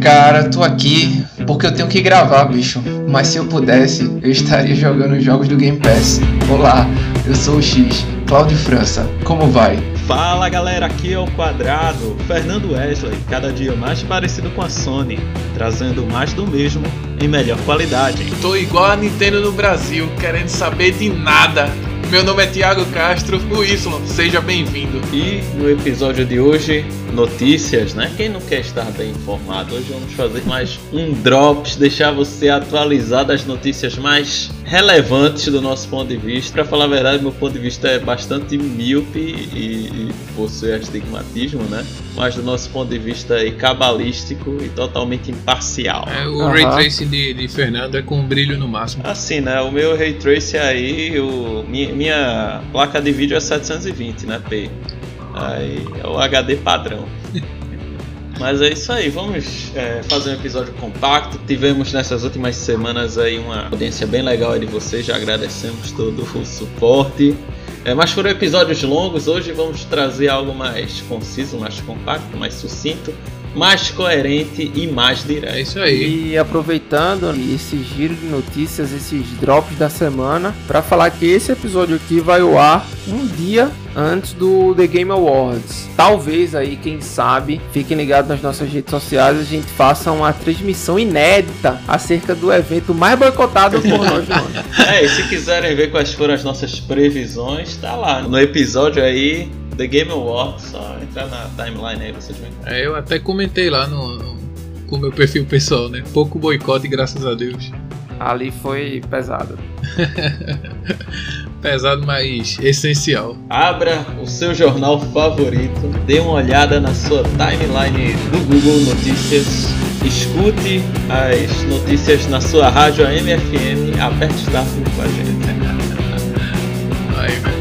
cara, tô aqui porque eu tenho que gravar, bicho. Mas se eu pudesse, eu estaria jogando jogos do Game Pass. Olá, eu sou o X, Claudio França. Como vai? Fala galera, aqui é o Quadrado, Fernando Wesley, cada dia mais parecido com a Sony, trazendo mais do mesmo em melhor qualidade. Tô igual a Nintendo no Brasil, querendo saber de nada. Meu nome é Thiago Castro, o Y, seja bem-vindo. E no episódio de hoje, notícias, né? Quem não quer estar bem informado? Hoje vamos fazer mais um Drops, deixar você atualizado das notícias mais relevantes do nosso ponto de vista. Para falar a verdade, meu ponto de vista é bastante míope e, e possui astigmatismo, né? Mas do nosso ponto de vista é cabalístico e totalmente imparcial. É, o uhum. Ray Tracing de, de, Fernando é com brilho no máximo. Assim, né? O meu Ray Tracing aí, o, minha, minha placa de vídeo é 720, né? P. Aí é o HD padrão. Mas é isso aí, vamos é, fazer um episódio compacto. Tivemos nessas últimas semanas aí uma audiência bem legal de vocês, já agradecemos todo o suporte. É, mas foram episódios longos, hoje vamos trazer algo mais conciso, mais compacto, mais sucinto mais coerente e mais direto. É isso aí. E aproveitando esse giro de notícias, esses drops da semana, para falar que esse episódio aqui vai ao ar um dia antes do The Game Awards. Talvez aí, quem sabe, fiquem ligados nas nossas redes sociais, a gente faça uma transmissão inédita acerca do evento mais boicotado por nós mano. É, e se quiserem ver quais foram as nossas previsões, tá lá no episódio aí The Game Awards, só entrar na timeline aí vocês veem. É, eu até comentei lá no, no com o meu perfil pessoal, né? Pouco boicote, graças a Deus. Ali foi pesado. pesado, mas essencial. Abra o seu jornal favorito, dê uma olhada na sua timeline do Google Notícias, escute as notícias na sua rádio AMFM, aperte Start com a gente. Meu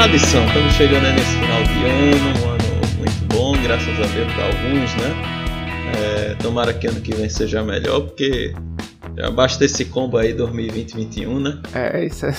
tradição, estamos chegando aí nesse final de ano, um ano muito bom, graças a Deus para alguns, né? É, tomara que ano que vem seja melhor, porque já basta esse combo aí 2020-21, né? É, isso é,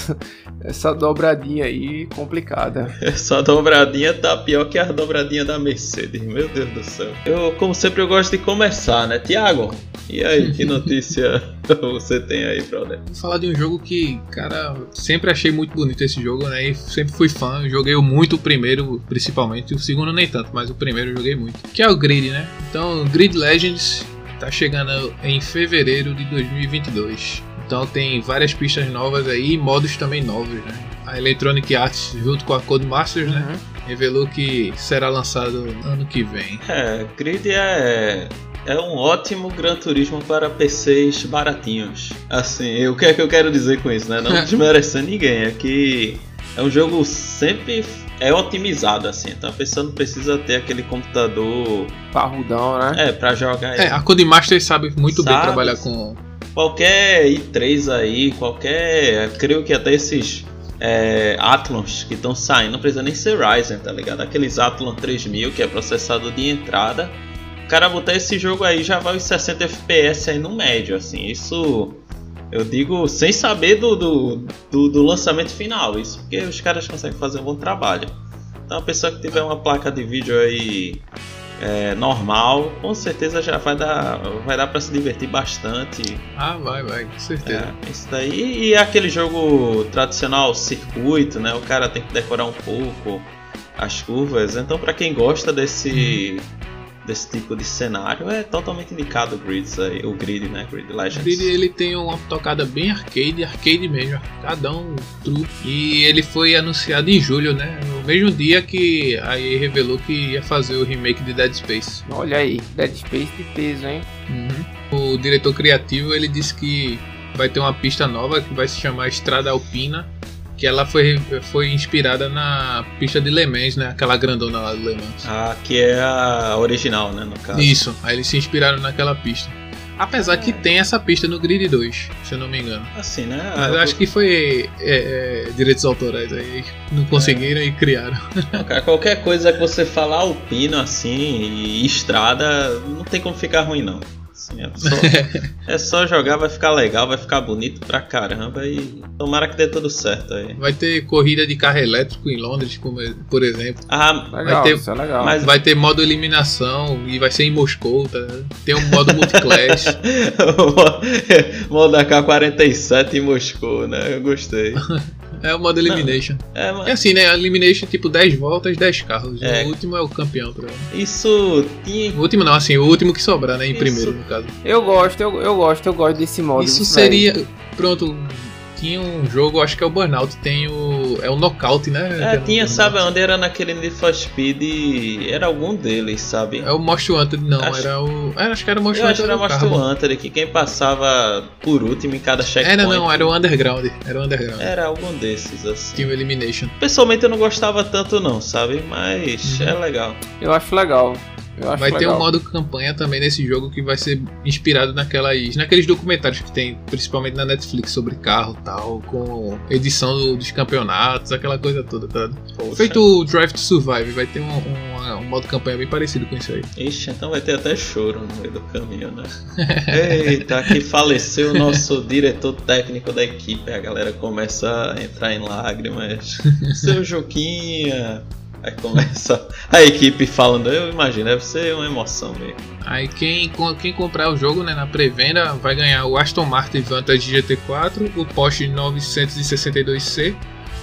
essa dobradinha aí complicada. Essa dobradinha tá pior que a dobradinha da Mercedes, meu Deus do céu. Eu, como sempre, eu gosto de começar, né? Tiago, e aí, que notícia você tem aí, brother? Vou falar de um jogo que, cara, sempre achei muito bonito esse jogo, né? E sempre fui fã. joguei muito o primeiro, principalmente. O segundo nem tanto, mas o primeiro eu joguei muito. Que é o Grid, né? Então, Grid Legends tá chegando em fevereiro de 2022. Então tem várias pistas novas aí e modos também novos, né? A Electronic Arts, junto com a Codemasters, né? uhum. né? Revelou que será lançado ano que vem. É, Grid é é um ótimo Gran Turismo para PCs baratinhos. Assim, o que é que eu quero dizer com isso, né? Não desmerecendo ninguém, é que é um jogo sempre é otimizado assim, então a pessoa não precisa ter aquele computador parrudão, né? É, para jogar. É, a Codemasters sabe muito sabe, bem trabalhar com qualquer i3 aí, qualquer, creio que até esses é, Athlons que estão saindo, não precisa nem ser Ryzen, tá ligado? Aqueles Athlon 3000 que é processador de entrada cara botar esse jogo aí já vai os 60 FPS aí no médio, assim. Isso eu digo sem saber do, do, do, do lançamento final. Isso porque os caras conseguem fazer um bom trabalho. Então a pessoa que tiver uma placa de vídeo aí é, normal, com certeza já vai dar, vai dar para se divertir bastante. Ah, vai, vai, com certeza. É, isso daí e aquele jogo tradicional circuito, né? O cara tem que decorar um pouco as curvas. Então para quem gosta desse hum desse tipo de cenário é totalmente indicado o Grid, o Grid, né? Grid Legends. O Grid ele tem uma tocada bem arcade, arcade mesmo, arcadão, true. E ele foi anunciado em julho, né? No mesmo dia que aí revelou que ia fazer o remake de Dead Space. Olha aí, Dead Space de peso, hein? Uhum. O diretor criativo ele disse que vai ter uma pista nova que vai se chamar Estrada Alpina que ela foi, foi inspirada na pista de Le Mans, né? Aquela grandona lá do Le Mans. Ah, que é a original, né? No caso. Isso, aí eles se inspiraram naquela pista. Apesar que tem essa pista no Grid 2, se eu não me engano. Assim, né? Mas eu acho que foi é, é, direitos autorais aí. Não conseguiram é. e criaram. Cara, qualquer coisa que você falar alpino assim e estrada, não tem como ficar ruim não. Assim, é, só, é só jogar, vai ficar legal, vai ficar bonito pra caramba e tomara que dê tudo certo aí. Vai ter corrida de carro elétrico em Londres, como, por exemplo. Ah, Legal, Vai ter- isso é legal. mas- Vai ter modo eliminação e vai ser em Moscou, tá? Tem um modo multiclass. modo AK-47 em Moscou, né? Eu gostei. É o modo elimination. É, É mas assim, né? Elimination tipo 10 voltas, 10 carros. É. O último é o campeão, ligado? isso tinha. O último não, assim, o último que sobrar, né? Em Isso. primeiro, no caso. Eu gosto, eu, eu gosto, eu gosto desse modo. Isso daí. seria. Pronto. Tinha um jogo, acho que é o Burnout, tem o. É o Knockout, né? É, tinha, o- sabe onde? Era naquele Need for Speed. Era algum deles, sabe? É o Most Wanted, não, Acho- era o. É, acho que era o Most Eu acho Wanted. que era Monster Carbon. Hunter, que quem passava por último em cada checkpoint. Era não, era o Underground. Era o Underground. Era algum desses, assim. Tinha o Elimination. Pessoalmente eu não gostava tanto não, sabe? Mas Uhum. é legal. Eu acho legal. Eu acho Vai ter legal. um modo campanha também nesse jogo que vai ser inspirado naquelas, naqueles documentários que tem, principalmente na Netflix, sobre carro e tal, com edição do- dos campeonatos, aquela coisa toda, tá? Poxa. Feito o Drive to Survive, vai ter um, um- um modo campanha bem parecido com isso aí. Ixi, então vai ter até choro no meio do caminho, né? Eita, aqui faleceu o nosso diretor técnico da equipe. A galera começa a entrar em lágrimas. Seu Juquinha. Aí começa a equipe falando, eu imagino, deve ser uma emoção mesmo. Aí quem, quem comprar o jogo né, na pré-venda vai ganhar o Aston Martin Vantage GT4, o Porsche 962C,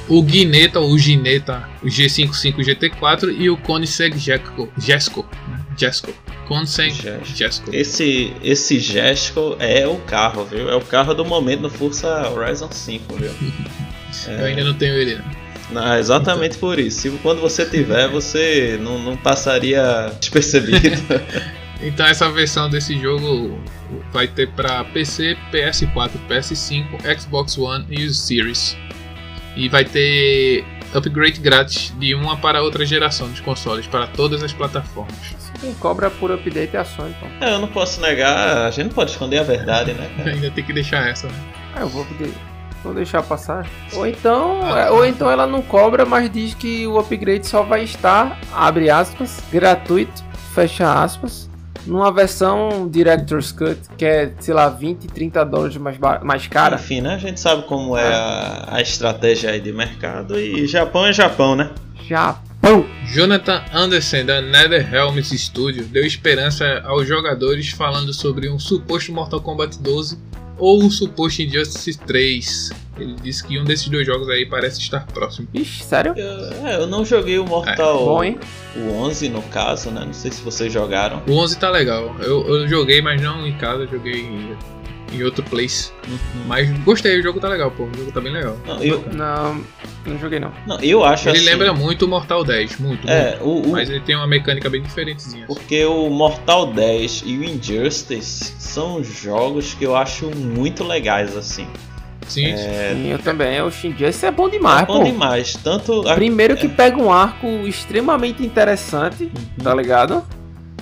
o Gineta ou Gineta o G55 GT4 e o Koenigsegg Jesco, Jesco, né? Jesco. Koenigsegg Jesco. Esse, esse Jesco é o carro, viu? É o carro do momento no Forza Horizon 5, viu? Eu ainda não tenho ele. Né? Não, exatamente por isso. Quando você tiver, você não, não passaria despercebido. Então essa versão desse jogo vai ter para PC, PS4, PS5, Xbox One e o Series. E vai ter upgrade grátis de uma para outra geração dos consoles para todas as plataformas. Quem cobra por update é a Sony, então. É, eu não posso negar, a gente não pode esconder a verdade, né? Ainda tem que deixar essa, né? Ah, eu vou poder. Vou deixar passar. Ou então, é, ou então ela não cobra, mas diz que o upgrade só vai estar, abre aspas, gratuito, fecha aspas, numa versão Director's Cut, que é, sei lá, 20, 30 dólares mais, mais cara. Enfim, né? A gente sabe como é a, a estratégia aí de mercado e Japão é Japão, né? Japão! Jonathan Anderson da NetherRealms Studio deu esperança aos jogadores falando sobre um suposto Mortal Kombat 12 ou um suposto Injustice 3. Ele disse que um desses dois jogos aí parece estar próximo. Ixi, sério? Eu, é, eu não joguei o Mortal Bom, hein? o 11 no caso, né? Não sei se vocês jogaram. O 11 tá legal. Eu, eu joguei, mas não em casa, eu joguei em, outro place. Mas gostei, o jogo tá legal, pô. O jogo tá bem legal. Não, eu, Não, não joguei não. não, eu acho Ele assim, lembra muito o Mortal 10, muito, É, muito. o, o- Mas ele tem uma mecânica bem diferentezinha. porque o Mortal 10 e o Injustice são jogos que eu acho muito legais, assim. Sim, Sim, eu também. O Shinjustice é bom demais, é bom pô. demais. Tanto a- Primeiro que pega um arco extremamente interessante, tá ligado?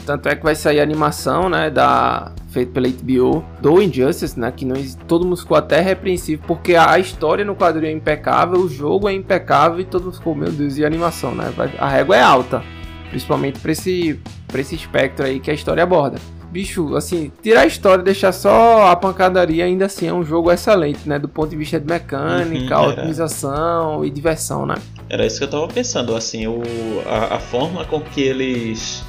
Tanto é que vai sair a animação, né, da feito pela HBO do Injustice, né, que não, todo mundo ficou até repreensivo porque a, história no quadrinho é impecável, o jogo é impecável e todo mundo ficou, meu Deus, e a animação, né? A régua é alta, principalmente pra esse pra esse espectro aí que a história aborda. Bicho, assim, tirar a história e deixar só a pancadaria, ainda assim é um jogo excelente, né? Do ponto de vista de mecânica, Uhum, é. otimização e diversão, né? Era isso que eu tava pensando, assim, o, a, a forma com que eles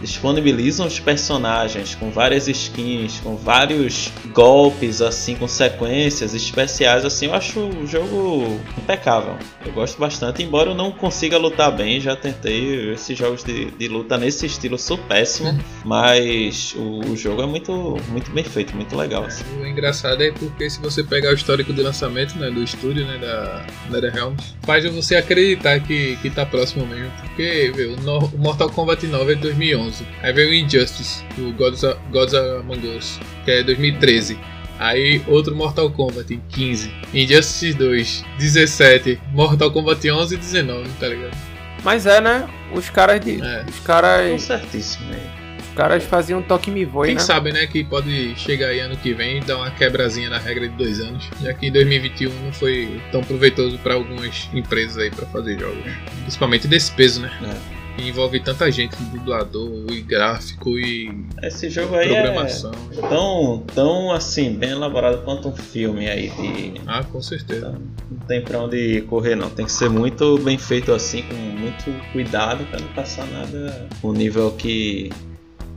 disponibilizam os personagens com várias skins, com vários golpes, assim, com sequências especiais, assim, eu acho o jogo impecável. Eu gosto bastante, embora eu não consiga lutar bem, já tentei esses jogos de, de luta nesse estilo, sou péssimo, mas o, o jogo é muito, muito bem feito, muito legal. Assim. O engraçado é porque se você pegar o histórico de lançamento né, do estúdio, né, da NetherRealms, faz você acreditar que, que tá próximo mesmo. Porque viu, o No- o Mortal Kombat 9 é de 2011. Aí veio o Injustice, o Gods, Gods Among Us, que é 2013. Aí outro Mortal Kombat 15. Injustice 2, 17. Mortal Kombat 11 e 19, tá ligado? Mas é, né? Os caras de. É. Os caras. certíssimo aí. Os caras faziam toque me voe, Quem né? sabe, né, que pode chegar aí ano que vem e dar uma quebrazinha na regra de dois anos, já que 2021 não foi tão proveitoso para algumas empresas aí para fazer jogos, principalmente desse peso, né? E envolve tanta gente, dublador, e gráfico, e Esse jogo aí programação. é tão, tão assim, bem elaborado quanto um filme aí de. Ah, com certeza. Então, não tem pra onde correr não. Tem que ser muito bem feito assim, com muito cuidado pra não passar nada um nível que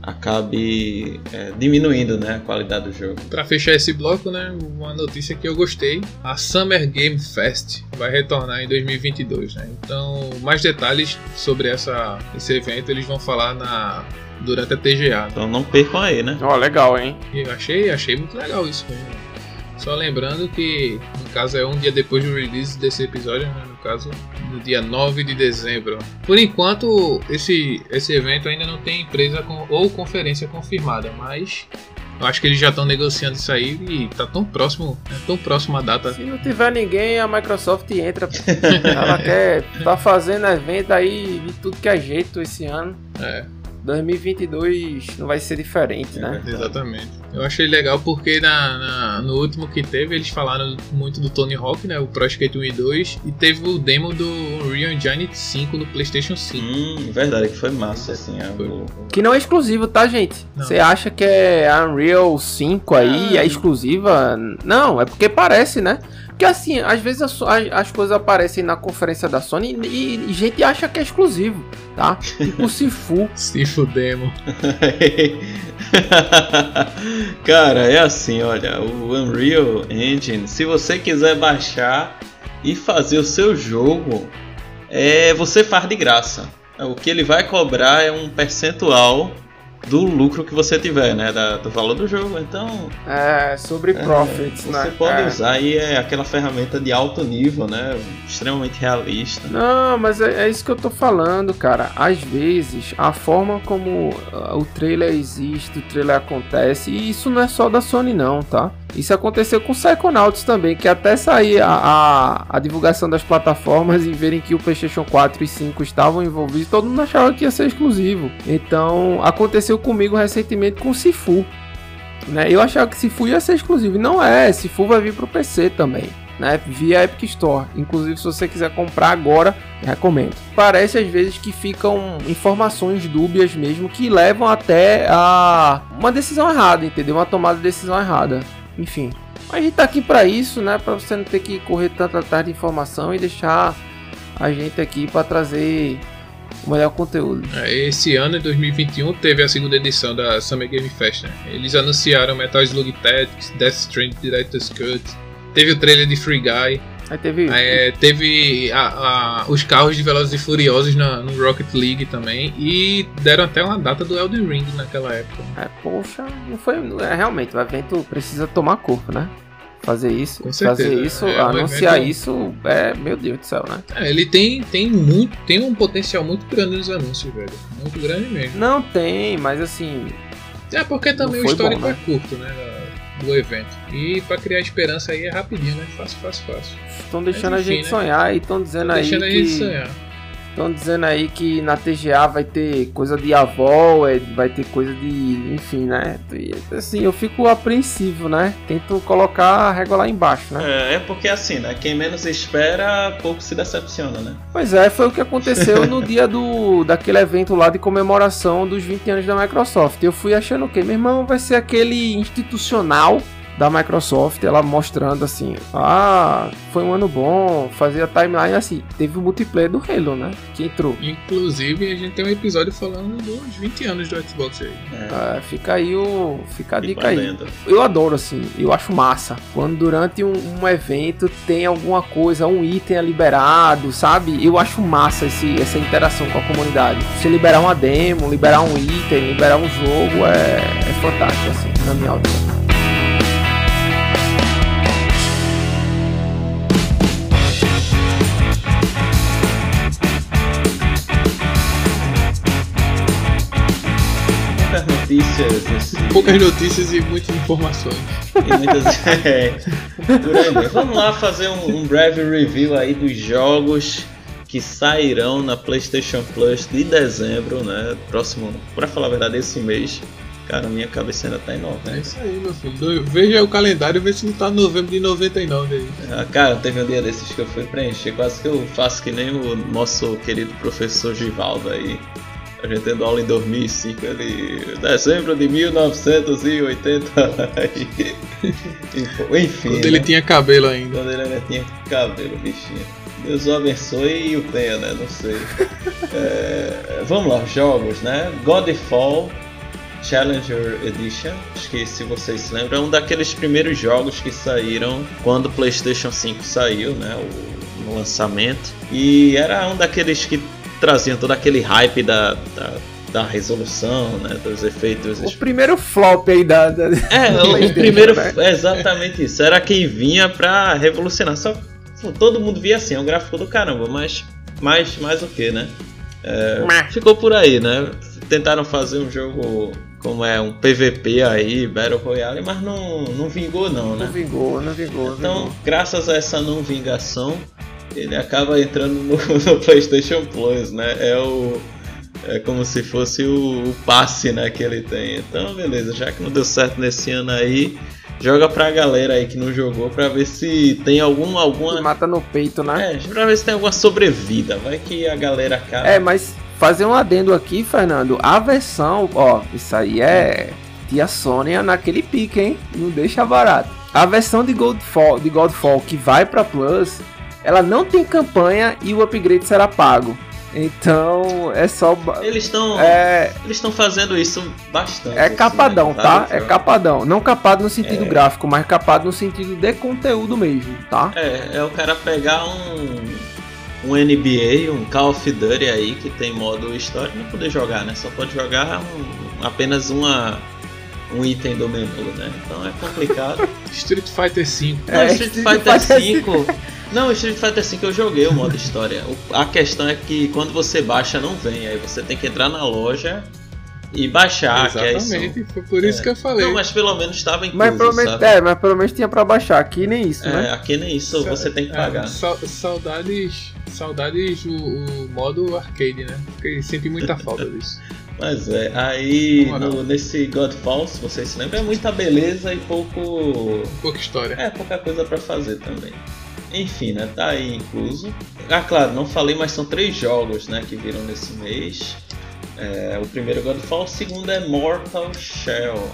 acabe é, diminuindo né, a qualidade do jogo. Pra fechar esse bloco, né, uma notícia que eu gostei: a Summer Game Fest vai retornar em 2022, né? Então, mais detalhes sobre essa, esse evento eles vão falar na durante a TGA. Então não percam aí, né? Ó, legal, hein? Eu achei, achei muito legal isso mesmo. Só lembrando que, no caso, é um dia depois do release desse episódio, né? no caso, no dia 9 de dezembro. Por enquanto, esse, esse evento ainda não tem empresa com, ou conferência confirmada, mas eu acho que eles já estão negociando isso aí e tá tão próximo, é tão próximo a data. Se não tiver ninguém, a Microsoft entra. Ela quer tá fazendo evento aí de tudo que é jeito esse ano. É, 2022 não vai ser diferente, né? exatamente. Eu achei legal porque na, na- no último que teve, eles falaram muito do Tony Hawk, né? O Pro Skate 1 e 2, e teve o demo do Unreal Engine 5 no PlayStation 5. Hum, verdade que foi massa, assim. é o- Que não é exclusivo, tá, gente? Você acha que é a Unreal 5 aí, Ah. é exclusiva? Não, é porque parece, né? Porque assim, às vezes as, as coisas aparecem na conferência da Sony e, e gente acha que é exclusivo, tá? Tipo o Sifu. Se fudemos. Cara, é assim, olha, o Unreal Engine, se você quiser baixar e fazer o seu jogo, é, você faz de graça. O que ele vai cobrar é um percentual do lucro que você tiver, né? da- do valor do jogo. Então, É, sobre é, profits, você né? pode É. usar e é aquela ferramenta de alto nível, né? Extremamente realista. Não, mas é, é isso que eu tô falando, cara. Às vezes, a forma como ah, o trailer existe, o trailer acontece, e isso não é só da Sony, não, tá? Isso aconteceu com o Psychonauts também, que até sair a, a, a divulgação das plataformas e verem que o PlayStation 4 e 5 estavam envolvidos, todo mundo achava que ia ser exclusivo. Então, aconteceu comigo recentemente com o Sifu. Né? Eu achava que Sifu ia ser exclusivo, e não é. Sifu vai vir pro PC também né, via Epic Store. Inclusive, se você quiser comprar agora, recomendo. Parece às vezes que ficam informações dúbias mesmo que levam até a uma decisão errada, entendeu? Uma tomada de decisão errada. Enfim, a gente tá aqui para isso, né, para você não ter que correr tanto atrás de informação e deixar a gente aqui para trazer o melhor conteúdo. É, Esse ano, em 2021, teve a segunda edição da Summer Game Fest. né? Eles anunciaram Metal Slug Tactics, Death Stranding Director's Cut, teve o trailer de Free Guy, Aí teve é, teve a- a- os carros de Velozes e Furiosos na- no Rocket League também, e deram até uma data do Elden Ring naquela época. É, poxa, não foi. É, realmente, o evento precisa tomar corpo, né? Fazer isso, Com certeza, fazer isso, é um anunciar evento- isso, é, meu Deus do céu, né? É, ele tem, tem, muito, tem um potencial muito grande nos anúncios, velho. Muito grande mesmo. Não tem, mas assim, É porque também o histórico bom, né? é curto, né? Do evento. E pra criar esperança aí é rapidinho, né? Fácil, fácil, fácil. estão deixando Mas a gente né? sonhar e estão dizendo aí Deixando a gente sonhar. Estão dizendo aí que na TGA vai ter coisa de avó, é, vai ter coisa de, enfim, né? E, assim, eu fico apreensivo, né? Tento colocar a régua lá embaixo, né? É, é porque assim, né? Quem menos espera, pouco se decepciona, né? Pois é, foi o que aconteceu no dia do daquele evento lá de comemoração dos 20 anos da Microsoft. Eu fui achando que, meu irmão, vai ser aquele institucional da Microsoft, ela mostrando assim, ah, foi um ano bom, fazia timeline assim. Teve o multiplayer do Halo, né? Que entrou. Inclusive, a gente tem um episódio falando dos 20 anos do Xbox aí. É, É, fica aí o. Fica a dica aí. Eu adoro assim, eu acho massa. Quando durante um, um evento tem alguma coisa, um item é liberado, sabe? Eu acho massa esse, essa interação com a comunidade. Você liberar uma demo, liberar um item, liberar um jogo é, é fantástico, assim, na minha opinião. Notícias, Poucas notícias e muitas informações. e muitas. é. Vamos lá fazer um, um breve review aí dos jogos que sairão na PlayStation Plus de dezembro, né? Próximo, pra falar a verdade, esse mês. Cara, minha cabeça ainda tá em É novembro. isso aí, meu filho. Veja o calendário e vê se não tá novembro de 99 aí. Ah, Cara, teve um dia desses que eu fui preencher, quase que eu faço que nem o nosso querido professor Givaldo aí. A gente tendo aula em 2005, ele. Dezembro de 1980. e- e- Enfim. Quando ele né? tinha cabelo ainda. Quando ele ainda tinha cabelo, bichinho. Deus o abençoe e o tenha, né? Não sei. É, vamos lá, jogos, né? Godfall Challenger Edition. Acho que se vocês se lembram, é um daqueles primeiros jogos que saíram quando o PlayStation 5 saiu, né? O, no lançamento. E era um daqueles que traziam todo aquele hype da, da, da resolução, né? Dos efeitos O primeiro flop aí da. da- é, o primeiro né? é exatamente isso. Era quem vinha pra revolucionar. Só todo mundo via assim, é um gráfico do caramba, mas mais, mais o que, né? É, ficou por aí, né? Tentaram fazer um jogo como é um PVP aí, Battle Royale, mas não, não vingou não, né? Não vingou, não vingou. não Então, vingou. graças a essa não vingação, ele acaba entrando no, no PlayStation Plus, né? É o é como se fosse o, o passe, né, que ele tem. Então, beleza, já que não deu certo nesse ano aí, joga pra galera aí que não jogou pra ver se tem algum alguma Mata no peito, né? é, pra ver se tem alguma sobrevida. Vai que a galera acaba É, mas fazer um adendo aqui, Fernando. A versão, ó, isso aí é tia Sônia naquele pique, hein? Não deixa barato. A versão de Godfall, de Godfall que vai pra Plus, ela não tem campanha e o upgrade será pago. Então é só. Eles estão É, eles estão fazendo isso bastante. é assim, capadão, né? tá? Vários É jogos. capadão. Não capado no sentido É. gráfico, mas capado no sentido de conteúdo mesmo, tá? É, é o cara pegar um, um NBA, um Call of Duty aí que tem modo história e não poder jogar, né? Só pode jogar um- apenas uma, um item do menu, né? Então é complicado. Street Fighter V. É, Street Street Fighter Fighter V. Não, Street Fighter V eu joguei o modo história. A questão é que quando você baixa não vem, aí você tem que entrar na loja e baixar, que aí são- Exatamente, foi por isso É. que eu falei. Não, mas pelo menos estava incluso, Mas pelo, menos, sabe? é, mas pelo menos tinha pra baixar. Aqui nem isso, É, né? aqui nem isso você tem que É, pagar. sa- saudades, saudades o, o modo arcade, né? Porque senti muita falta disso. Mas é, aí no- nesse Godfall, se vocês se lembram, é muita beleza e pouco. Pouca história. É, pouca coisa pra fazer também. Enfim, né? Tá aí incluso. Ah, claro, não falei, mas são três jogos, né? Que viram nesse mês. É, o primeiro é Godfall, o segundo é Mortal Shell.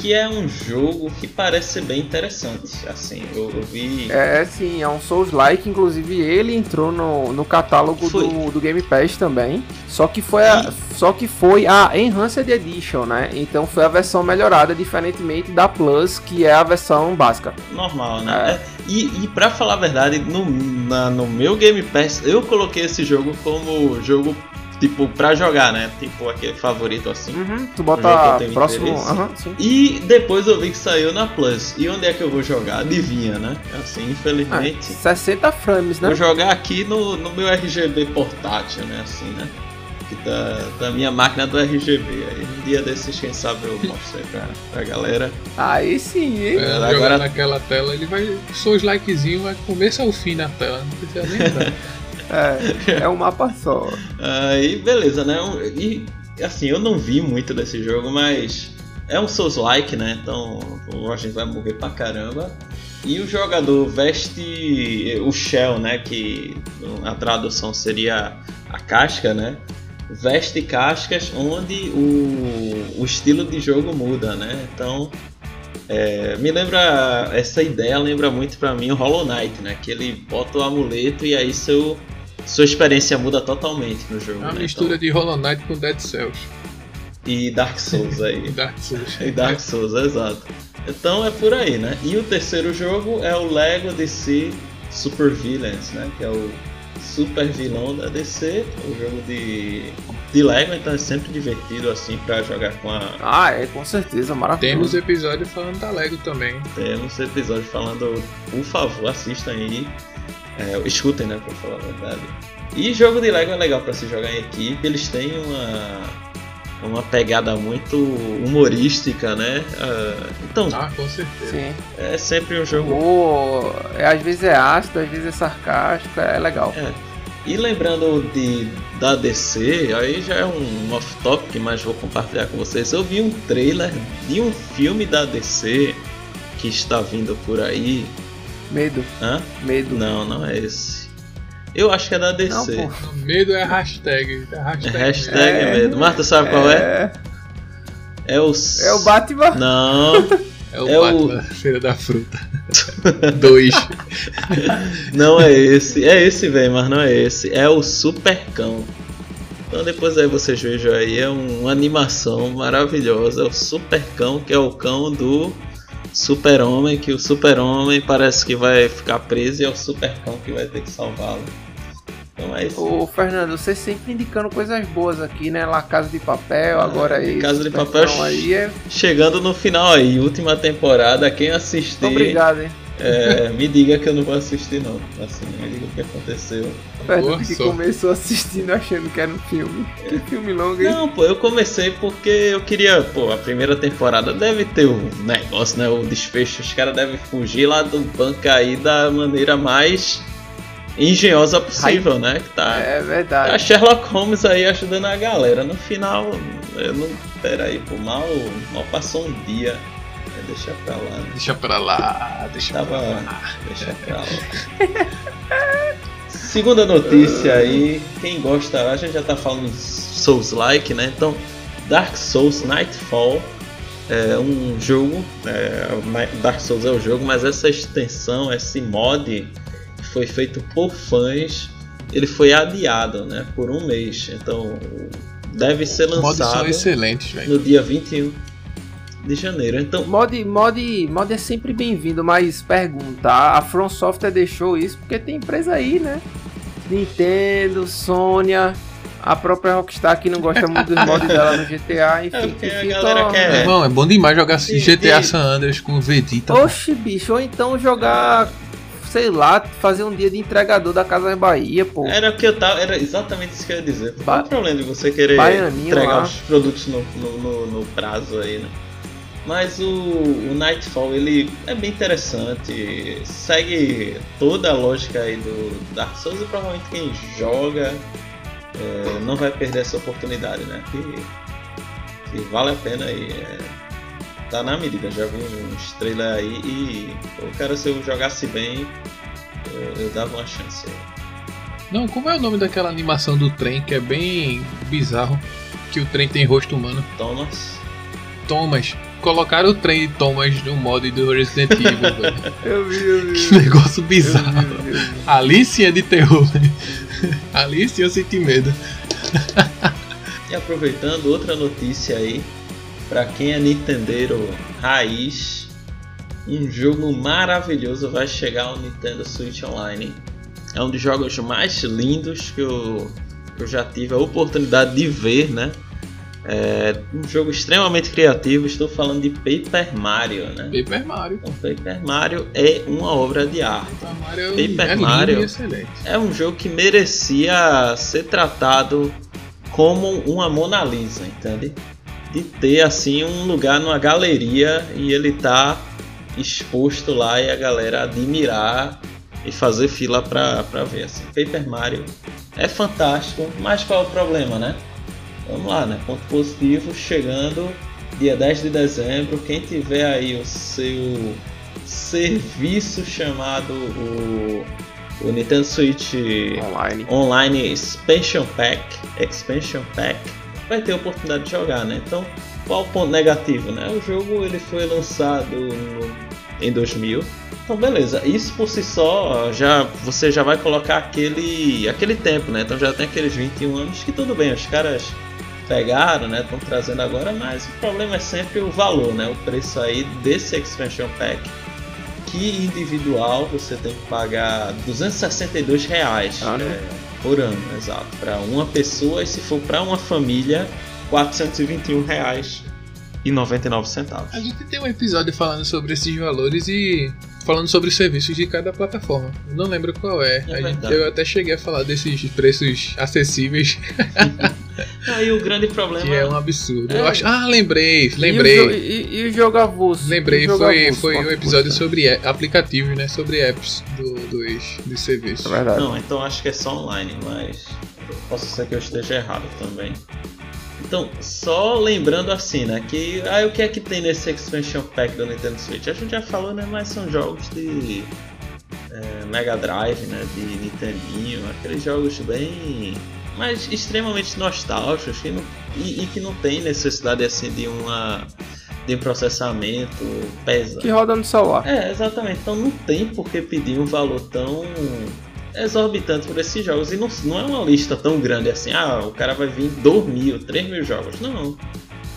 Que é um jogo que parece ser bem interessante. Assim, eu, eu vi. É, sim, é um Souls-like, inclusive ele entrou no, no catálogo Foi. do, do Game Pass também. Só que foi a, só que foi a Enhanced Edition, né? Então foi a versão melhorada, diferentemente da Plus, que é a versão básica. normal, né? É, E, e pra falar a verdade, no, na- no meu Game Pass, eu coloquei esse jogo como jogo, tipo, pra jogar, né? Tipo, aquele favorito assim. Uhum, tu Um bota tenho próximo. sim. E depois eu vi que saiu na Plus. E onde é que eu vou jogar? Adivinha, né? Assim, Ah, infelizmente. 60 frames, né? Vou jogar aqui no, no meu RGB portátil, né? Assim, né? Que tá da minha máquina do RGB. Aí um dia desses, quem sabe eu mostro aí pra, pra galera. Aí sim, hein? É, agora- naquela tela, ele vai. Souls likezinho vai começo ao fim na tela. Não precisa nem. É, é um mapa só. Aí, beleza, né? E assim, eu não vi muito desse jogo, mas é um Souls-like, né? Então a gente vai morrer pra caramba. E o jogador veste o shell, né? Que a tradução seria a casca, né? Veste cascas onde o, o estilo de jogo muda, né? Então é, me lembra essa ideia lembra muito pra mim o Hollow Knight, né? Que ele bota o amuleto e aí seu sua experiência muda totalmente no jogo. É uma né? mistura de Hollow Knight com Dead Cells. Então, e Dark Souls E aí. Dark Souls. e Dark Souls, exato. Então é por aí, né? E o terceiro jogo é o Lego DC Super Villains, né? Que é o super vilão da DC, o jogo de, de Lego, então é sempre divertido assim pra jogar com a. Ah, é, com certeza, Temos maravilhoso. episódio falando da Lego também. Temos episódio falando, por favor, assistam aí. É, escutem, né, pra falar a verdade. E jogo de Lego é legal pra se jogar em equipe, eles têm uma, uma pegada muito humorística, né? Ah, então, Ah, com certeza. Sim. é sempre um jogo. O, é, às vezes é ácido, às vezes é sarcástico, é legal. É. E lembrando de da DC, aí já é um off-topic, mas vou compartilhar com vocês. Eu vi um trailer de um filme da DC que está vindo por aí. Medo. Hã? Medo. Não, não é esse. Eu acho que é da DC. Não, pô. Medo é hashtag. É hashtag. Hashtag É. medo. Marta sabe qual é? É o. É o Batman. Não, É o É o- Batman, Feira da Fruta. Dois. não é esse. É esse, velho, mas não é esse. É o Supercão. Então depois aí vocês vejam aí, é um- uma animação maravilhosa. É o Supercão, que é o cão do Super-Homem, que o Super-Homem parece que vai ficar preso e é o Supercão que vai ter que salvá-lo. Então é isso. Ô, Fernando, você sempre indicando coisas boas aqui, né? La Casa de Papel, agora aí. Casa de Papel. Aí é... Chegando no final aí, última temporada, quem assistir. Obrigado, hein? É, me diga que eu não vou assistir não. Assim, me diga o que aconteceu. Boa que começou assistindo achando que era um filme. Que filme longo, hein? Não, pô, eu comecei porque eu queria, pô, a primeira temporada deve ter o negócio, né? O desfecho, os caras devem fugir lá do banco aí da maneira mais engenhosa possível, né? Que tá É a verdade. Sherlock Holmes aí ajudando a galera. No final, eu não. Pera aí, pô, mal, mal passou um dia. Deixa pra lá, né? Deixa pra lá, deixa pra Tava. lá. Deixa pra lá. Segunda notícia aí, quem gosta, a gente já tá falando de Souls-like, né? Então, Dark Souls Nightfall é um jogo, é, Dark Souls é o jogo, mas essa extensão, esse mod que foi feito por fãs, ele foi adiado, né? Por um mês. Então, deve ser Mods são lançado excelentes, velho. no dia 21 de janeiro. Então, Mod, mod, mod é sempre bem-vindo, mas pergunta, a From Software deixou isso porque tem empresa aí, né? Nintendo, Sony, a própria Rockstar que não gosta muito dos mods dela no GTA, enfim. É, a fica- galera quer- É. Irmão, é bom demais jogar E- GTA e- San Andreas com Vegeta. Oxe, bicho, ou então jogar, sei lá, fazer um dia de entregador da Casa Bahia, pô. Era o que eu tava. Era exatamente isso que eu ia dizer. Qual Ba- o problema de você querer Baianinho entregar lá. os produtos no, no, no- no prazo aí, né? Mas o, o Nightfall ele é bem interessante, segue toda a lógica aí do Dark Souls e provavelmente quem joga é, não vai perder essa oportunidade, né? Que, que vale a pena aí. É, tá na medida, já vi uns trailers aí e o cara se eu jogasse bem, eu, eu dava uma chance. Não, como é o nome daquela animação do trem que é bem bizarro? Que o trem tem rosto humano. Thomas. Thomas. Colocaram o trem de Thomas no mod do Resident Evil, velho. Eu vi, eu vi. Que negócio Eu bizarro. vi, eu vi. Ali sim é de terror, velho. Ali sim eu senti medo. E aproveitando outra notícia aí, para quem é Nintendeiro raiz, um jogo maravilhoso vai chegar ao Nintendo Switch Online. É um dos jogos mais lindos que eu, eu já tive a oportunidade de ver, né? É um jogo extremamente criativo, estou falando de Paper Mario, né? Paper Mario. Então, Paper Mario é uma obra de arte. Paper Mario Paper é Mario. excelente. É um jogo que merecia ser tratado como uma Mona Lisa, entende? De ter assim um lugar numa galeria e ele tá exposto lá e a galera admirar e fazer fila pra, pra ver. Assim. Paper Mario é fantástico, mas qual é o problema, né? Vamos lá, né? Ponto positivo, chegando dia 10 de dezembro. Quem tiver aí o seu serviço chamado o, o Nintendo Switch Online. Online Expansion Pack, Expansion Pack, vai ter a oportunidade de jogar, né? Então, qual o ponto negativo, né? O jogo ele foi lançado no- em 2000. Então, beleza. Isso por si só já você já vai colocar aquele aquele tempo, né? Então já tem aqueles 21 anos que tudo bem, os caras pegaram, né? Estão trazendo agora, mas o problema é sempre o valor, né? O preço aí desse expansion pack que individual você tem que pagar 262 reais Ano. é, por ano, exato, para uma pessoa e se for para uma família 421 reais e 99 centavos. A gente tem um episódio falando sobre esses valores e falando sobre os serviços de cada plataforma. Eu não lembro qual é. É A gente- eu até cheguei a falar desses preços acessíveis, Aí o grande problema que é um absurdo. É. Eu acho... Ah, lembrei, E o, jo- lembrei. e, e o jogo avulso? Lembrei, jogo foi, avulso, foi um episódio custa? sobre aplicativos, né? Sobre apps do- dos, de, de ser visto. É verdade. Não, então acho que é só online, mas posso ser que eu esteja errado também. Então, só lembrando assim, né, que aí o que é que tem nesse expansion pack do Nintendo Switch? A gente já falou, né, mas são jogos de é, Mega Drive, né, de Nintendinho, aqueles jogos bem, mas extremamente nostálgicos que não, e, e que não tem necessidade assim de uma de um processamento pesado. Que roda no celular. É, exatamente. Então não tem por que pedir um valor tão exorbitante por esses jogos. E não, não é uma lista tão grande assim, ah, o cara vai vir 2 mil, 3 mil jogos. Não.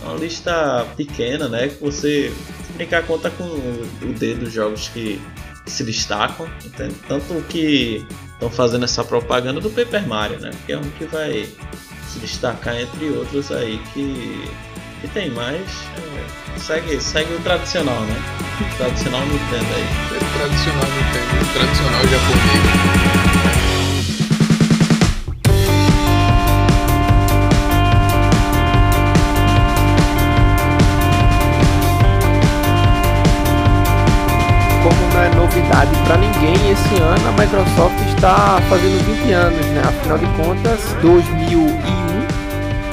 É uma lista pequena, né? Que você brincar conta com o dedo dos jogos que se destacam. Entende? Tanto que estão fazendo essa propaganda do Paper Mario, né? Que é um que vai se destacar entre outros aí que, que tem mais. É, segue, segue o tradicional, né? O tradicional Nintendo aí. Tradicional Nintendo, tradicional japonês. É novidade para ninguém, esse ano a Microsoft está fazendo 20 anos, né? Afinal de contas, 2001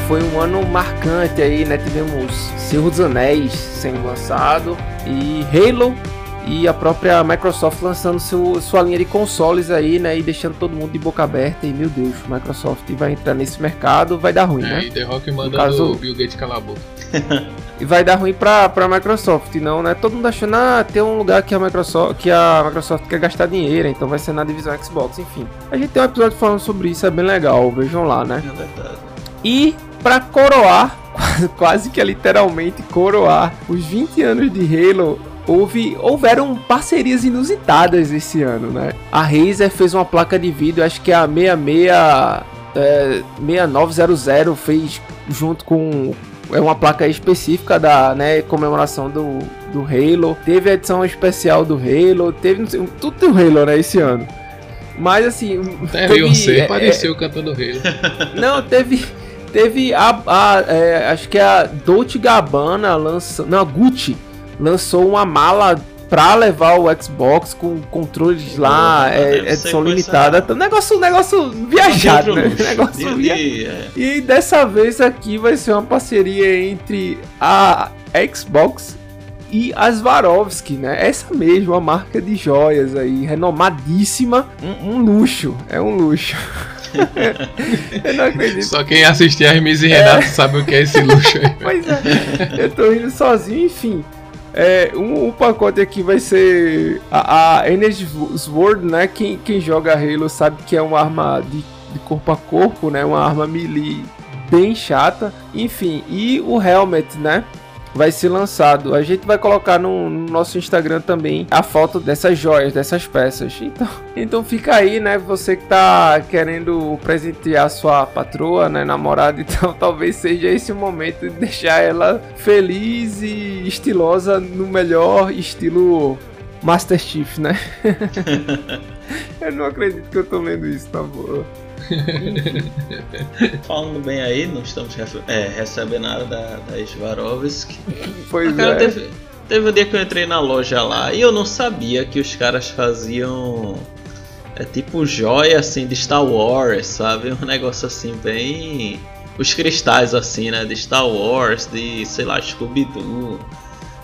foi um ano marcante aí, né? Tivemos Senhor dos Anéis sendo lançado e Halo e a própria Microsoft lançando seu, sua linha de consoles aí, né? E deixando todo mundo de boca aberta. E meu Deus, Microsoft vai entrar nesse mercado, vai dar ruim, É, né? e The Rock mandando caso- o Bill Gates calar a boca. E vai dar ruim pra, pra Microsoft, não, né? Todo mundo achando, ah, tem um lugar que a Microsoft, que a Microsoft quer gastar dinheiro, então vai ser na divisão Xbox, enfim. A gente tem um episódio falando sobre isso, é bem legal, vejam lá, né? É verdade. E pra coroar, quase que é literalmente coroar os 20 anos de Halo, houve, houveram parcerias inusitadas esse ano, né? A Razer fez uma placa de vídeo, acho que a 66 é, 6900 fez junto com é uma placa específica da né, comemoração do, do Halo. Teve a edição especial do Halo, teve sei, tudo tem o Halo né, esse ano. Mas assim, Até teve, Beyoncé é, apareceu cantando Halo. não, teve. Teve a. a- é, acho que a Dolce Gabbana lançou. Não, a Gucci lançou uma mala pra levar o Xbox com controles lá, é, ser edição coisa- limitada. Então, negócio, negócio viajado, né? Luxo. Negócio De- via... de- é. E dessa vez aqui vai ser uma parceria entre a Xbox e a Swarovski, né? Essa mesma marca de joias aí, renomadíssima. Um, um luxo, é um luxo. Eu não acredito. Só quem assistir a Hermes e Renato sabe o que é esse luxo aí. Pois é, eu tô indo sozinho, enfim. É, um, um pacote aqui vai ser a, a Energy Sword, né? Quem, quem joga Halo sabe que é uma arma de, de corpo a corpo, né? Uma arma melee bem chata. Enfim, e o Helmet, né? Vai ser lançado. A gente vai colocar no, no nosso Instagram também a foto dessas joias, dessas peças. Então, então fica aí, né? Você que tá querendo presentear sua patroa, né? Namorada, então talvez seja esse o momento de deixar ela feliz e estilosa no melhor estilo Master Chief, né? eu não acredito que eu tô lendo isso, tá bom. Falando bem aí, não estamos é, recebendo nada da, da Swarovski. Pois Cara, é. teve, teve um dia que eu entrei na loja lá e eu não sabia que os caras faziam. É tipo joia assim de Star Wars, sabe? Um negócio assim bem. Os cristais assim, né? De Star Wars, de sei lá, Scooby-Doo.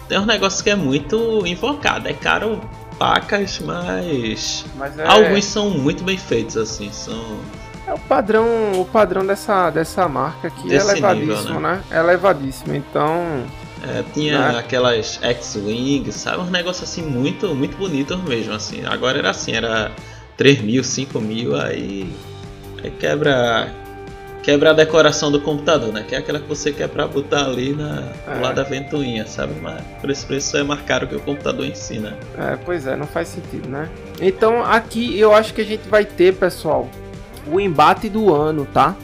Tem um negócio que é muito invocado. É caro pacas, mas. Mas é, Alguns são muito bem feitos, assim. São. É o padrão, o padrão dessa, dessa marca aqui é Desse elevadíssimo, nível, né? É elevadíssimo, então. É, tinha Né? aquelas X-Wing, sabe? Um negócio assim muito, muito bonito mesmo, assim. Agora era assim, era 3 mil, 5 mil, aí, aí quebra quebra a decoração do computador, né? Que é aquela que você quer pra botar ali na, É. da ventoinha, sabe? Mas por esse preço é mais caro que o computador em si, né? É, pois é, não faz sentido, né? Então aqui eu acho que a gente vai ter, pessoal, o embate do ano, tá?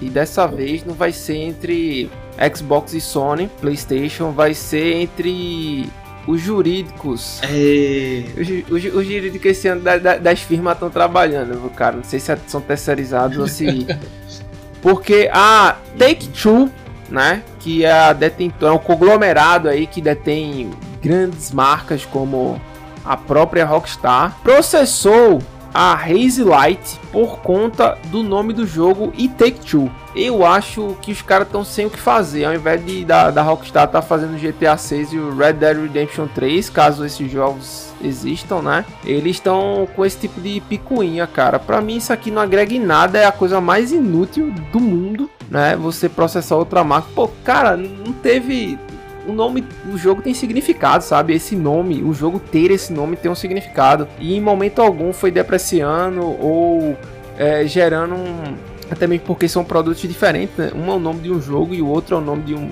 E dessa vez não vai ser entre Xbox e Sony, PlayStation, vai ser entre os jurídicos. É... Os, os, os jurídicos esse ano da- da- das firmas estão trabalhando, viu, cara? Não sei se são terceirizados ou se. Porque a Take-Two, né? Que é a detentora, é um conglomerado aí que detém grandes marcas como a própria Rockstar, processou a Haze Light por conta do nome do jogo e Take Two. Eu acho que os caras estão sem o que fazer, ao invés de da, da Rockstar tá fazendo GTA 6 e o Red Dead Redemption 3, caso esses jogos existam, né? Eles estão com esse tipo de picuinha, cara. Para mim isso aqui não agrega em nada, é a coisa mais inútil do mundo, né? Você processar outra marca. Pô, cara, não teve o nome, o jogo tem significado, sabe? Esse nome, o jogo ter esse nome tem um significado. E em momento algum foi depreciando ou é, gerando um. Até mesmo porque são produtos diferentes, né? Um é o nome de um jogo e o outro é o nome de um.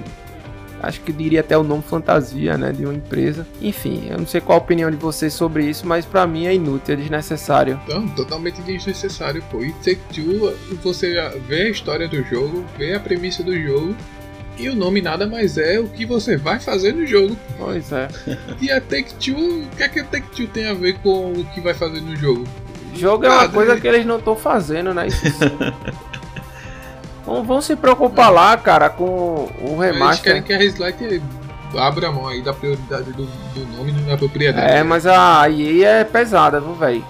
Acho que diria até o nome fantasia, né? De uma empresa. Enfim, eu não sei qual a opinião de vocês sobre isso, mas para mim é inútil, é desnecessário. Não, totalmente desnecessário, pô. E Take Two, você vê a história do jogo, vê a premissa do jogo e o nome nada mais é o que você vai fazer no jogo. Pois é. E a Take Two, o que é que a Take Two tem a ver com o que vai fazer no jogo? Jogo é uma coisa que eles não estão fazendo, né? Vão, vão se preocupar lá, cara, com o remaster. Eles querem que a Reslight abra a mão aí da prioridade do, do nome e da propriedade. É, mas a EA é pesada, viu, velho?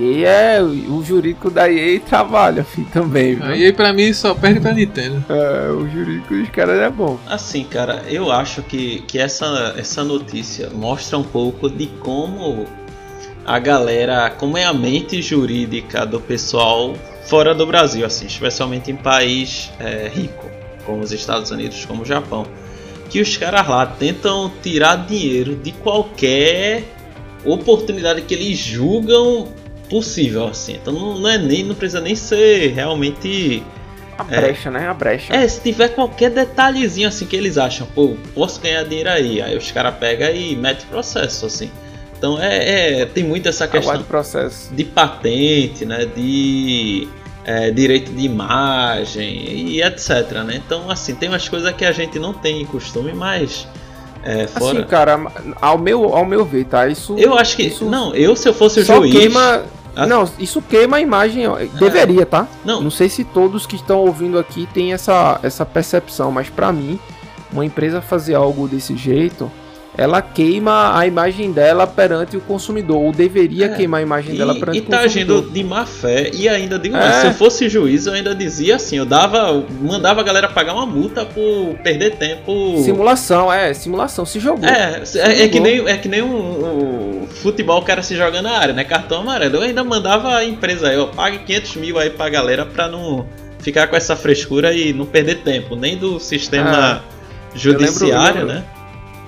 EA é o jurídico da EA trabalha, filho, também. Viu? A EA pra mim só perde pra Nintendo. É, o jurídico dos caras é bom. Assim, cara, eu acho que, que essa, essa notícia mostra um pouco de como a galera, como é a mente jurídica do pessoal fora do Brasil, assim, especialmente em país é, rico, como os Estados Unidos, como o Japão. Que os caras lá tentam tirar dinheiro de qualquer oportunidade que eles julgam possível, assim. Então não, não, é nem, não precisa nem ser realmente. A brecha, é, né? A brecha. É, se tiver qualquer detalhezinho assim que eles acham, pô, posso ganhar dinheiro aí. Aí os caras pegam e metem processo, assim. Então é, é tem muito essa questão processo. de patente, né? De é, direito de imagem e etc, né? Então, assim, tem umas coisas que a gente não tem costume, mas é, fora... Assim, cara, ao meu, ao meu ver, tá? Isso. Eu acho que. Isso não, eu se eu fosse o só juiz. Queima, Não, isso queima a imagem. Deveria, tá? Não. Não sei se todos que estão ouvindo aqui têm essa, essa percepção, mas para mim, uma empresa fazer algo desse jeito ela queima a imagem dela perante o consumidor, ou deveria é, queimar a imagem e, dela perante o consumidor. E tá agindo de má fé, e ainda digo é. se eu fosse juiz, eu ainda dizia assim, eu dava, mandava a galera pagar uma multa por perder tempo. Simulação, é, simulação, se jogou. É, se é, é, que nem, é que nem um, um, futebol, o cara se joga na área, né, cartão amarelo. Eu ainda mandava a empresa aí, ó, pague 500 mil aí pra galera pra não ficar com essa frescura e não perder tempo, nem do sistema é. judiciário, eu lembro, eu lembro. né?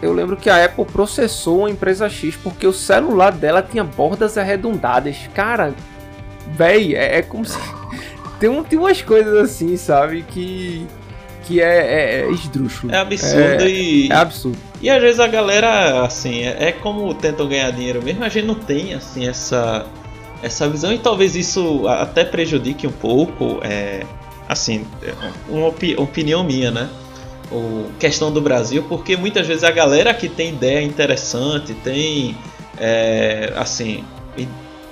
Eu lembro que a Apple processou a empresa X porque o celular dela tinha bordas arredondadas. Cara, véi, é, é como se. tem, um, tem umas coisas assim, sabe? Que. Que é, é, é esdrúxulo. É absurdo é, e. É absurdo. E às vezes a galera, assim, é, é como tentam ganhar dinheiro mesmo, a gente não tem, assim, essa. Essa visão e talvez isso até prejudique um pouco, é, assim, é, uma opinião minha, né? O questão do Brasil, porque muitas vezes a galera que tem ideia interessante, tem é, assim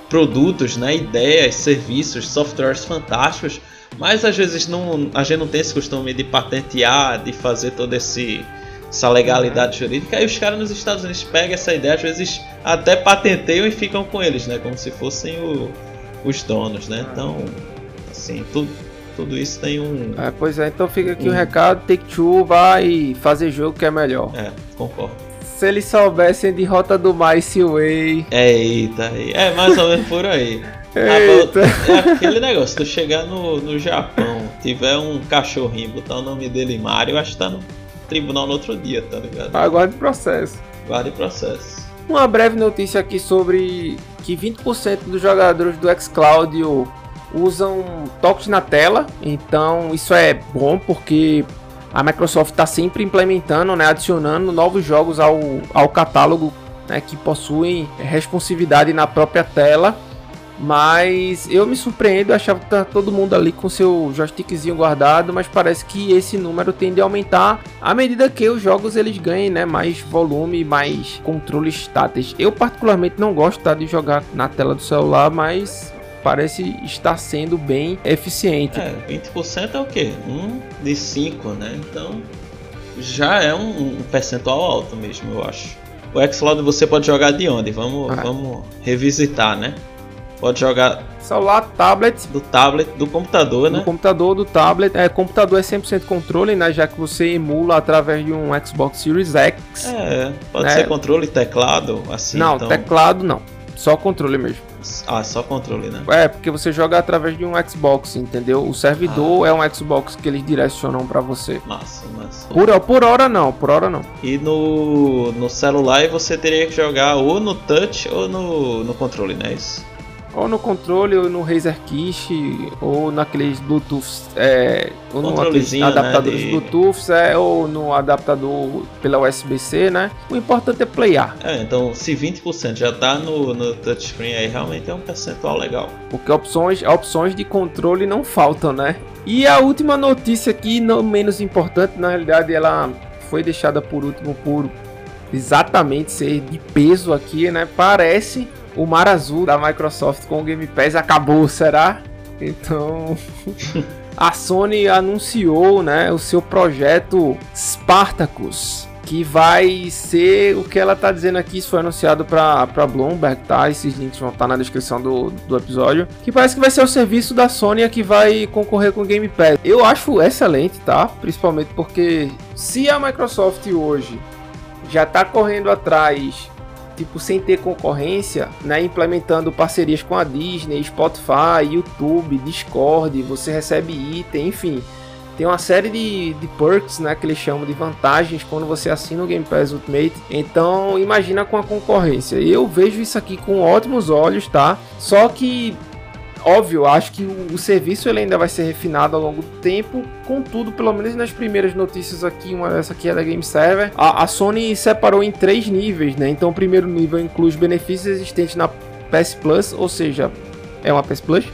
produtos, né, ideias, serviços, softwares fantásticos, mas às vezes não, a gente não tem esse costume de patentear, de fazer toda esse, essa legalidade uhum. jurídica. Aí os caras nos Estados Unidos pegam essa ideia, às vezes até patenteiam e ficam com eles, né, como se fossem o, os donos, né. Então, assim, tudo tudo isso tem um. É, pois é, então fica aqui o um... recado: Take Two vai fazer jogo que é melhor. É, concordo. Se eles soubessem de Rota do Mar e Way. Eita, é mais ou menos por aí. Eita. É aquele negócio, tu chegar no, no Japão, tiver um cachorrinho, botar o nome dele Mario, acho que tá no tribunal no outro dia, tá ligado? Aguarde processo. Aguarde processo. Uma breve notícia aqui sobre que 20% dos jogadores do xCloud usam toques na tela, então isso é bom porque a Microsoft está sempre implementando, né, adicionando novos jogos ao, ao catálogo né, que possuem responsividade na própria tela. Mas eu me surpreendo, achava que tá todo mundo ali com seu joystickzinho guardado, mas parece que esse número tende a aumentar à medida que os jogos eles ganhem né, mais volume, mais controles táteis. Eu particularmente não gosto tá, de jogar na tela do celular, mas parece estar sendo bem eficiente. É, 20% é o quê? Um de 5, né? Então já é um, um percentual alto mesmo, eu acho. O Xcloud você pode jogar de onde? Vamos, ah. vamos revisitar, né? Pode jogar celular, tablet, do tablet, do computador, né? do computador, do tablet. É, computador é 100% controle, né? Já que você emula através de um Xbox Series X. É, pode Né? ser controle e teclado, assim. não, então... teclado não. Só controle mesmo. Ah, só controle, né? É, porque você joga através de um Xbox, entendeu? O servidor é um Xbox que eles direcionam pra você. Massa, massa. Por, por hora não, por hora não. E no, no celular você teria que jogar ou no touch ou no, no controle, né? Isso. Ou no controle, ou no Razer Kish, ou naqueles Bluetooth, é, ou no Controlezinho, né, de- Bluetooth, é, ou no adaptador pela USB-C, né? O importante é playar, É, então se 20% já tá no, no touchscreen aí, realmente é um percentual legal. porque opções, opções de controle não faltam, né? E a última notícia aqui, não menos importante, na realidade ela foi deixada por último por exatamente ser de peso aqui, né? Parece o mar azul da Microsoft com o Game Pass acabou, será? Então, a Sony anunciou, né, o seu projeto Spartacus, que vai ser o que ela tá dizendo aqui, isso foi anunciado para Bloomberg, tá? Esses links vão estar na descrição do, do episódio, que parece que vai ser o serviço da Sony que vai concorrer com o Game Pass. Eu acho excelente, tá? Principalmente porque se a Microsoft hoje já tá correndo atrás tipo, sem ter concorrência, né, implementando parcerias com a Disney, Spotify, YouTube, Discord, você recebe item, enfim. Tem uma série de, de perks, né, que eles chamam de vantagens quando você assina o Game Pass Ultimate. Então, imagina com a concorrência. Eu vejo isso aqui com ótimos olhos, tá? Só que óbvio, acho que o, o serviço ele ainda vai ser refinado ao longo do tempo. Contudo, pelo menos nas primeiras notícias aqui, uma dessa aqui é da Game Server, a, a Sony separou em três níveis, né? Então, o primeiro nível inclui os benefícios existentes na PS Plus, ou seja, é uma PS Plus.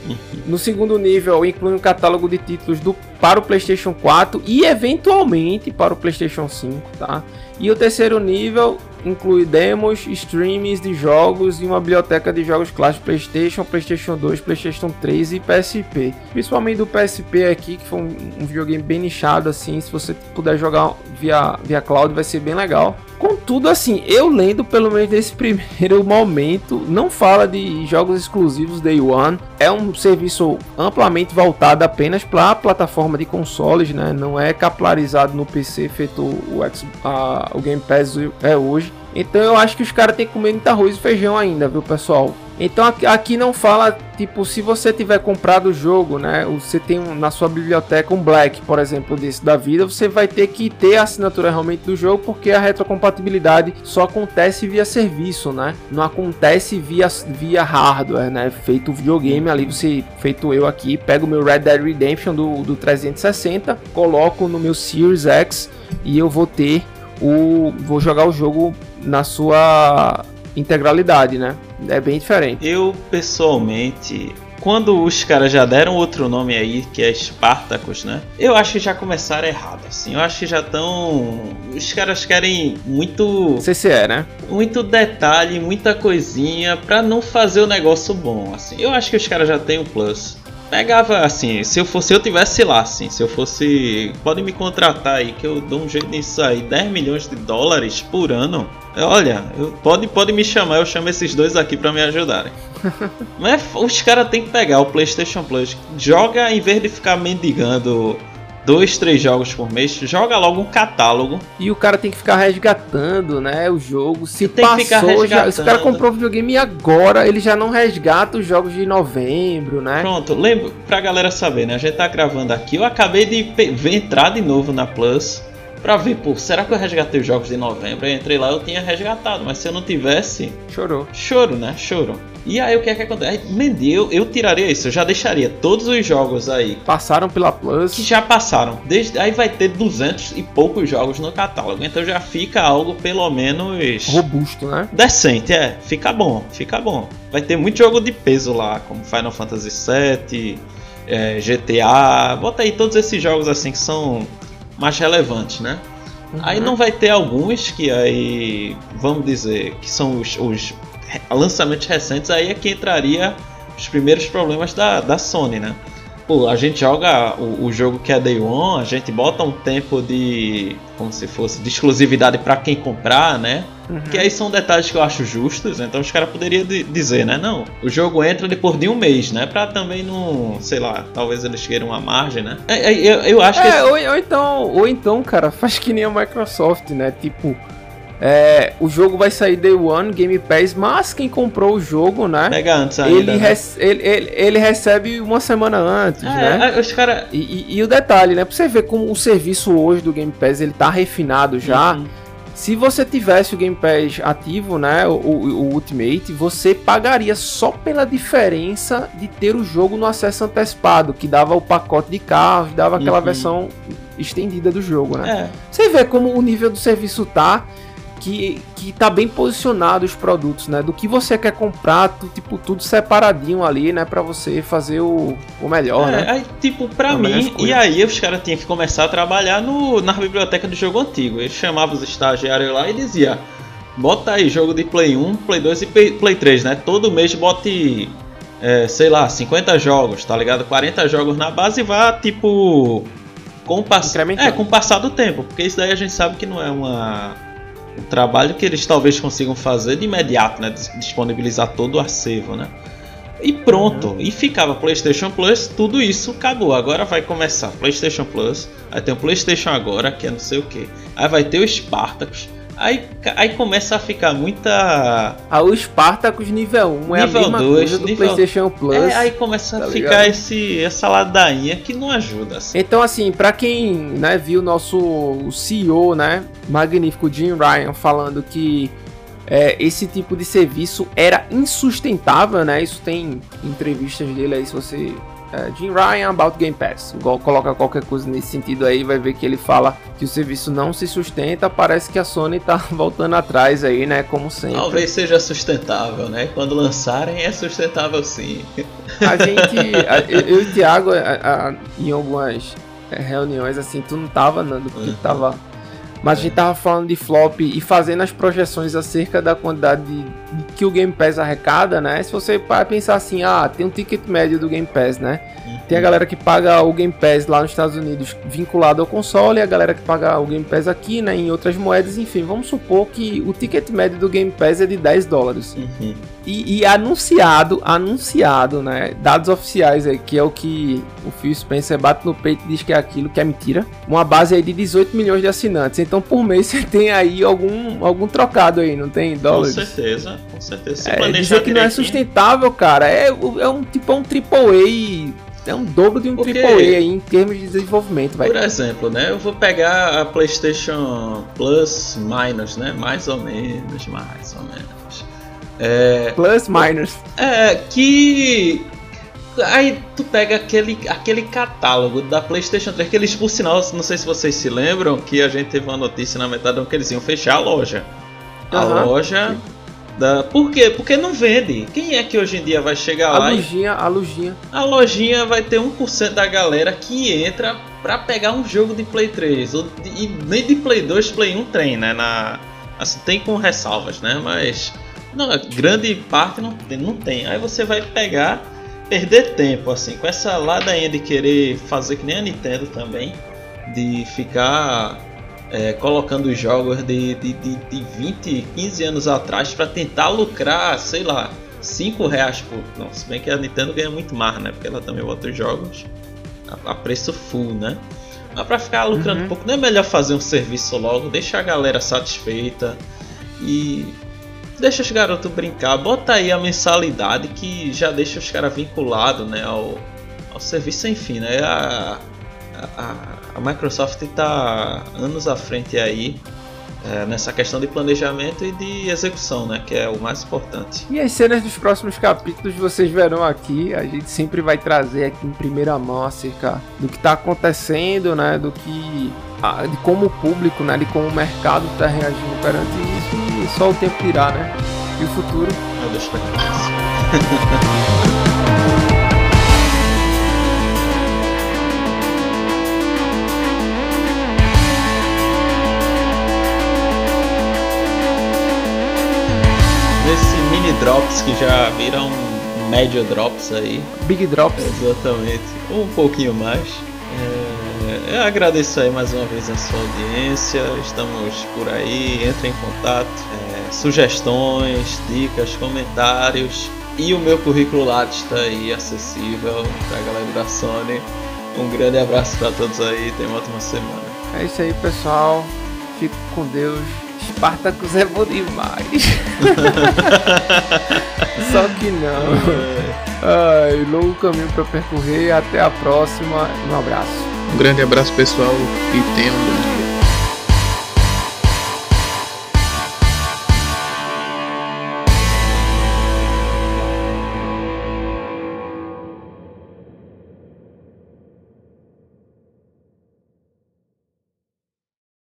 No segundo nível, inclui um catálogo de títulos do, para o PlayStation 4 e eventualmente para o PlayStation 5, tá? E o terceiro nível inclui demos, streams de jogos e uma biblioteca de jogos clássicos PlayStation, PlayStation 2, PlayStation 3 e PSP. Principalmente do PSP aqui, que foi um, videogame bem nichado assim, se você puder jogar via via cloud vai ser bem legal. Contudo, assim, eu lendo pelo menos desse primeiro momento, não fala de jogos exclusivos Day One. É um serviço amplamente voltado apenas para a plataforma de consoles, né? Não é capilarizado no PC feito o, a, o Game Pass é hoje. Então eu acho que os caras têm que comer muito arroz e feijão ainda, viu, pessoal? Então aqui, não fala, tipo, se você tiver comprado o jogo, né? Você tem um- na sua biblioteca um Black, por exemplo, desse da vida, você vai ter que ter a assinatura realmente do jogo, porque a retrocompatibilidade só acontece via serviço, né? Não acontece via, via hardware, né? Feito o videogame ali, você, feito eu aqui, pego o meu Red Dead Redemption do, do 360, coloco no meu Series X e eu vou ter o. vou jogar o jogo na sua integralidade, né? É bem diferente. Eu, pessoalmente, quando os caras já deram outro nome aí, que é Spartacus, né? Eu acho que já começaram errado, assim. Eu acho que já estão. Os caras querem muito. CCE, né? muito detalhe, muita coisinha pra não fazer o negócio bom, assim. Eu acho que os caras já têm o plus. Pegava assim, se eu fosse, se eu tivesse lá, assim, se eu fosse, podem me contratar aí que eu dou um jeito nisso aí, 10 milhões de dólares por ano. Olha, eu, pode, pode me chamar, eu chamo esses dois aqui pra me ajudarem. Mas os caras têm que pegar o PlayStation Plus, joga em vez de ficar mendigando dois, três jogos por mês, joga logo um catálogo E o cara tem que ficar resgatando, né? O jogo. Se Tem que ficar passou, já, se o cara resgatando. comprou o videogame agora ele já não resgata os jogos de novembro, né? Pronto, lembra pra galera saber, né? A gente tá gravando aqui. Eu acabei de ver- entrar de novo na Plus pra ver, pô, será que eu resgatei os jogos de novembro? Eu entrei lá, eu tinha resgatado, mas se eu não tivesse, Chorou. choro, né? Choro. E aí o que é que acontece? Aí, Mendy, eu, eu tiraria isso, eu já deixaria todos os jogos aí Passaram pela Plus. que já passaram. Desde aí vai ter 200 e poucos jogos no catálogo, então já fica algo pelo menos Robusto, né? decente, é. Fica bom, fica bom. Vai ter muito jogo de peso lá, como Final Fantasy VII, é, GTA. Bota aí todos esses jogos assim que são mais relevantes, né? Aí Uhum. não vai ter alguns que aí, vamos dizer, que são os, os lançamentos recentes, aí é que entraria os primeiros problemas da, da Sony, né? pô, a gente joga o, o, jogo que é Day One, a gente bota um tempo de. como se fosse de exclusividade para quem comprar, né? Uhum. Que aí são detalhes que eu acho justos, então os caras poderiam dizer, né? Não, o jogo entra depois de um mês, né? Pra também não, sei lá, talvez eles queiram uma margem, né? É, é, eu, eu acho é, que. Esse... Ou, ou, então, ou então, cara, faz que nem a Microsoft, né? Tipo. É, o jogo vai sair Day One, Game Pass, mas quem comprou o jogo, né? Pega antes ainda, ele, né? ele, ele, ele, recebe uma semana antes, é, né? É, os cara... E, e, e, o detalhe, né? Pra você ver como o serviço hoje do Game Pass ele tá refinado já. Uhum. Se você tivesse o Game Pass ativo, né, o, o, o, Ultimate, você pagaria só pela diferença de ter o jogo no acesso antecipado, que dava o pacote de carros, dava aquela uhum. versão estendida do jogo, né? É. Você vê como o nível do serviço tá que, que tá bem posicionado os produtos, né? Do que você quer comprar, tu, tipo, tudo separadinho ali, né? Pra você fazer o, o melhor, é, né? Aí, tipo, pra a mim, e aí os caras tinham que começar a trabalhar no, na biblioteca do jogo antigo. Eles chamavam os estagiários lá e dizia bota aí jogo de Play 1, Play 2 e Play 3, né? Todo mês bote, é, sei lá, 50 jogos, tá ligado? 40 jogos na base e vá, tipo... Com o, pass... é, com o passar do tempo, porque isso daí a gente sabe que não é uma o trabalho que eles talvez consigam fazer de imediato, né? Disponibilizar todo o acervo, né? E pronto, uhum. e ficava PlayStation Plus, tudo isso acabou. Agora vai começar PlayStation Plus, aí tem o PlayStation agora, que é não sei o que. Aí vai ter o Spartacus, Aí, aí começa a ficar muita. Ah, o Spartacus nível 1 é nível a mesma 2, coisa do nível... PlayStation Plus. É, aí começa tá a ficar esse, essa ladainha que não ajuda. Assim. Então, assim, para quem né, viu o nosso CEO, né, magnífico Jim Ryan, falando que é, esse tipo de serviço era insustentável, né? Isso tem entrevistas dele aí, se você é, Jim Ryan about Game Pass. Coloca qualquer coisa nesse sentido aí, vai ver que ele fala que o serviço não se sustenta. Parece que a Sony tá voltando atrás aí, né? Como sempre. Talvez seja sustentável, né? Quando lançarem é sustentável sim. A gente, a, eu e o Thiago, a, em algumas é, reuniões assim, tu não tava, Nando, porque uhum. tava mas a gente tava falando de flop e fazendo as projeções acerca da quantidade de, de que o Game Pass arrecada, né? Se você pensar assim, ah, tem um ticket médio do Game Pass, né? Tem a galera que paga o Game Pass lá nos Estados Unidos vinculado ao console, e a galera que paga o Game Pass aqui, né, em outras moedas, enfim, vamos supor que o ticket médio do Game Pass é de 10 dólares. Uhum. E, e, anunciado, anunciado, né, dados oficiais aí, que é o que o Phil Spencer bate no peito e diz que é aquilo, que é mentira, uma base aí de 18 milhões de assinantes. Então, por mês você tem aí algum, algum trocado aí, não tem dólares? Com certeza, com certeza. Se é, dizer que não é sustentável, cara, é, é um tipo é um AAA é um dobro de um Porque, AAA aí em termos de desenvolvimento, vai. Por exemplo, né? Eu vou pegar a PlayStation Plus Minus, né? Mais ou menos, mais ou menos. É, Plus Minus. É que Aí tu pega aquele, aquele catálogo da PlayStation 3, que eles, por sinal, não sei se vocês se lembram, que a gente teve uma notícia na metade que eles iam fechar a loja. A uhum. loja da... Por quê? Porque não vende. Quem é que hoje em dia vai chegar a lá? Lojinha, e... A lojinha. A lojinha vai ter 1% da galera que entra pra pegar um jogo de Play 3. E nem de Play 2, Play 1 tem, né? Na... Assim, tem com ressalvas, né? Mas. Não, grande parte não tem, não tem. Aí você vai pegar, perder tempo, assim, com essa ladainha de querer fazer que nem a Nintendo também. De ficar é, colocando os jogos de, de, de, de 20, 15 anos atrás para tentar lucrar, sei lá, 5 reais por. Não, se bem que a Nintendo ganha muito mais, né? Porque ela também bota os jogos a, a preço full, né? Mas para ficar lucrando uhum. um pouco, não é melhor fazer um serviço logo, deixa a galera satisfeita e deixa os garotos brincar. Bota aí a mensalidade que já deixa os caras vinculados né, ao, ao serviço, enfim, né? A, a, a Microsoft está anos à frente aí é, nessa questão de planejamento e de execução, né, que é o mais importante. E as cenas dos próximos capítulos vocês verão aqui, a gente sempre vai trazer aqui em primeira mão acerca do que está acontecendo, né, do que de como o público, né, de como o mercado está reagindo perante isso e só o tempo dirá, né? E o futuro? Eu deixo pra drops que já viram médio drops aí. Big Drops. Exatamente. Um pouquinho mais. É, eu agradeço aí mais uma vez a sua audiência. Estamos por aí. Entre em contato. É, sugestões, dicas, comentários. E o meu currículo Lattes está aí acessível para a galera da Sony. Um grande abraço para todos aí. Tenha uma ótima semana. É isso aí, pessoal. Fico com Deus. Spartacus é bom demais. Só que não. Ai, longo caminho para percorrer. Até a próxima. Um abraço. Um grande abraço pessoal e tenham um